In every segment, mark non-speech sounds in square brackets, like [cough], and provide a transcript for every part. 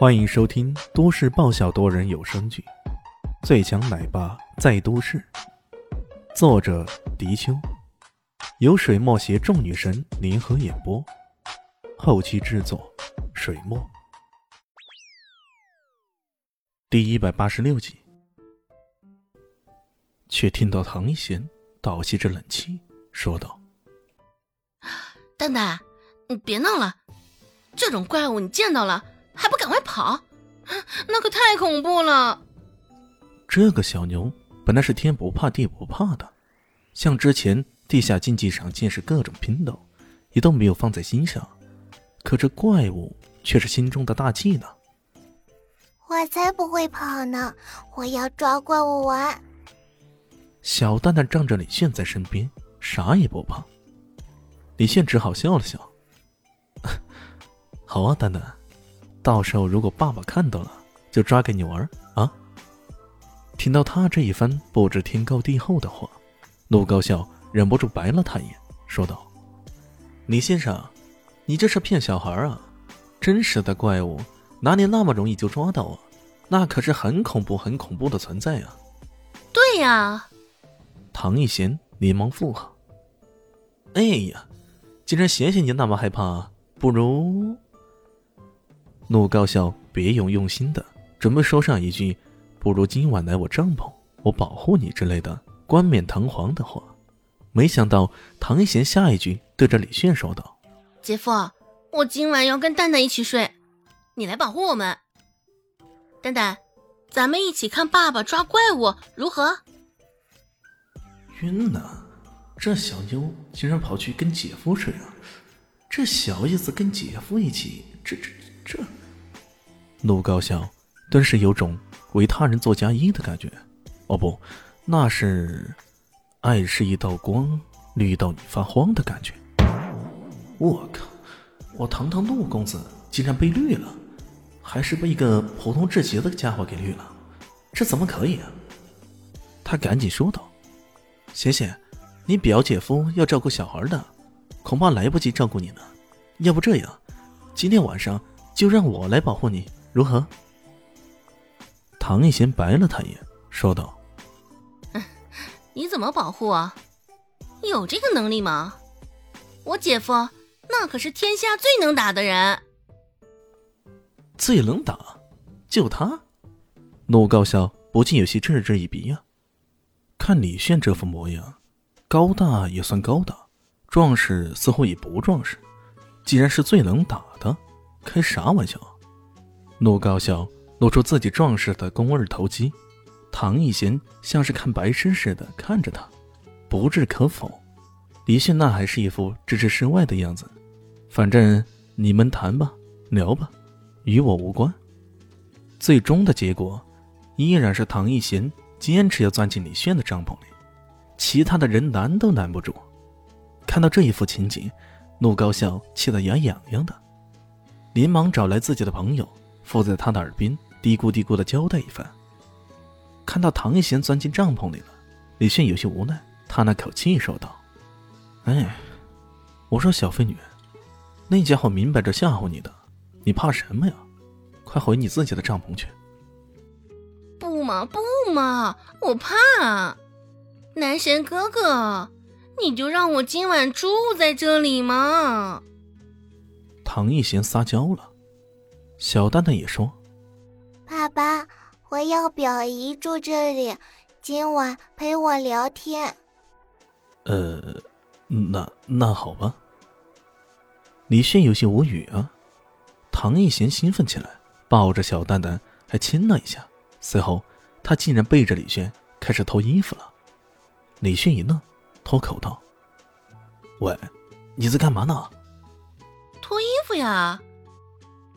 欢迎收听都市爆笑多人有声剧《最强奶爸在都市》，作者：迪秋，由水墨携众女神联合演播，后期制作：水墨。第一百八十六集，却听到唐一贤倒吸着冷气，说道：“蛋蛋，你别闹了，这种怪物你见到了。”还不赶快跑！那可太恐怖了。这个小牛本来是天不怕地不怕的，像之前地下竞技场见识各种拼斗，也都没有放在心上。可这怪物却是心中的大忌呢。我才不会跑呢！我要抓怪物玩。小蛋蛋仗着李炫在身边，啥也不怕。李炫只好笑了笑：“ [laughs] 好啊，蛋蛋。”到时候如果爸爸看到了，就抓给你玩啊！听到他这一番不知天高地厚的话，陆高笑忍不住白了他一眼，说道：“李先生，你这是骗小孩啊！真实的怪物哪里那么容易就抓到啊？那可是很恐怖、很恐怖的存在啊！”对呀，唐一贤连忙附和：“哎呀，既然贤贤你那么害怕，不如……”陆高笑别有用心的准备说上一句“不如今晚来我帐篷，我保护你”之类的冠冕堂皇的话，没想到唐一贤下一句对着李炫说道：“姐夫，我今晚要跟蛋蛋一起睡，你来保护我们。蛋蛋，咱们一起看爸爸抓怪物，如何？”晕呐！这小妞竟然跑去跟姐夫睡啊！这小意思跟姐夫一起，这这这……陆高笑，顿时有种为他人做嫁衣的感觉。哦不，那是爱是一道光，绿到你发慌的感觉。我靠！我堂堂陆公子竟然被绿了，还是被一个普通至极的家伙给绿了，这怎么可以啊？他赶紧说道：“贤贤，你表姐夫要照顾小孩的，恐怕来不及照顾你呢。要不这样，今天晚上就让我来保护你。”如何？唐一贤白了他一眼，说道：“ [laughs] 你怎么保护啊？有这个能力吗？我姐夫那可是天下最能打的人。最能打？就他？”陆高笑不禁有些嗤之以鼻呀。看李炫这副模样，高大也算高大，壮实似乎也不壮实。既然是最能打的，开啥玩笑？陆高笑露出自己壮实的肱二头肌，唐一贤像是看白痴似的看着他，不置可否。李迅那还是一副置之事外的样子，反正你们谈吧，聊吧，与我无关。最终的结果，依然是唐一贤坚持要钻进李炫的帐篷里，其他的人拦都拦不住。看到这一副情景，陆高笑气得牙痒痒的，连忙找来自己的朋友。附在他的耳边嘀咕嘀咕的交代一番。看到唐一贤钻进帐篷里了，李炫有些无奈，叹那口气说道：“哎，我说小飞女，那家伙明摆着吓唬你的，你怕什么呀？快回你自己的帐篷去。”“不嘛不嘛，我怕。男神哥哥，你就让我今晚住在这里嘛。”唐一贤撒娇了。小蛋蛋也说：“爸爸，我要表姨住这里，今晚陪我聊天。”呃，那那好吧。李炫有些无语啊。唐艺贤兴奋起来，抱着小蛋蛋还亲了一下。随后，他竟然背着李炫开始脱衣服了。李炫一愣，脱口道：“喂，你在干嘛呢？”“脱衣服呀。”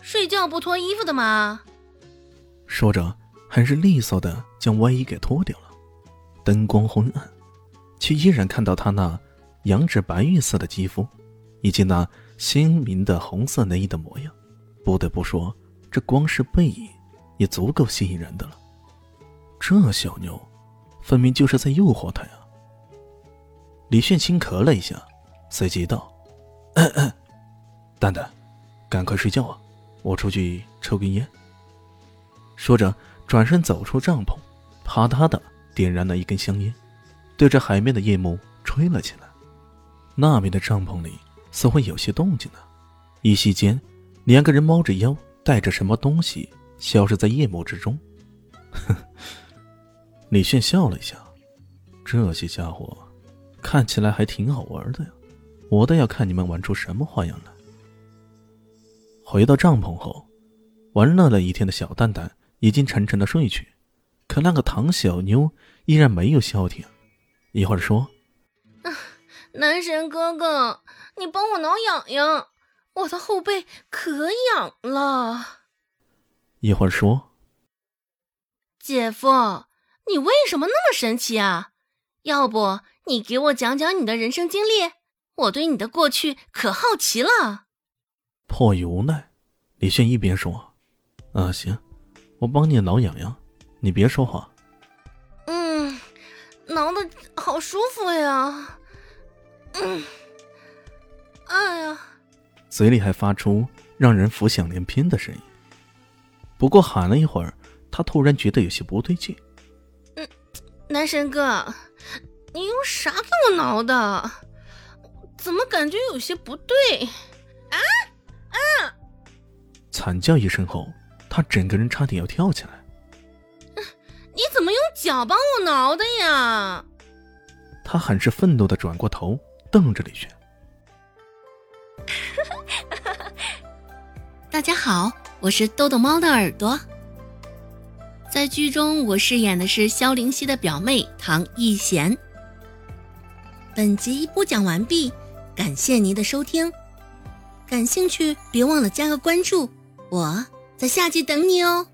睡觉不脱衣服的吗？说着，还是利索的将外衣给脱掉了。灯光昏暗，却依然看到他那羊脂白玉色的肌肤，以及那鲜明的红色内衣的模样。不得不说，这光是背影也足够吸引人的了。这小妞，分明就是在诱惑他呀！李炫轻咳了一下，随即道：“蛋蛋，赶快睡觉啊！”我出去抽根烟，说着，转身走出帐篷，啪嗒的点燃了一根香烟，对着海面的夜幕吹了起来。那边的帐篷里似乎有些动静呢。一息间，两个人猫着腰，带着什么东西消失在夜幕之中。李炫笑了一下，这些家伙看起来还挺好玩的呀。我倒要看你们玩出什么花样来。回到帐篷后，玩乐了一天的小蛋蛋已经沉沉的睡去，可那个唐小妞依然没有消停。一会儿说：“男神哥哥，你帮我挠痒痒，我的后背可痒了。”一会儿说：“姐夫，你为什么那么神奇啊？要不你给我讲讲你的人生经历？我对你的过去可好奇了。”迫于无奈，李炫一边说：“啊，行，我帮你挠痒痒，你别说话。”嗯，挠的好舒服呀。嗯，哎呀，嘴里还发出让人浮想联翩的声音。不过喊了一会儿，他突然觉得有些不对劲。嗯，男神哥，你用啥给我挠的？怎么感觉有些不对？惨叫一声后，他整个人差点要跳起来。你怎么用脚帮我挠的呀？他很是愤怒的转过头，瞪着李轩。[laughs] 大家好，我是豆豆猫的耳朵。在剧中，我饰演的是萧灵溪的表妹唐艺贤。本集播讲完毕，感谢您的收听。感兴趣，别忘了加个关注，我在下集等你哦。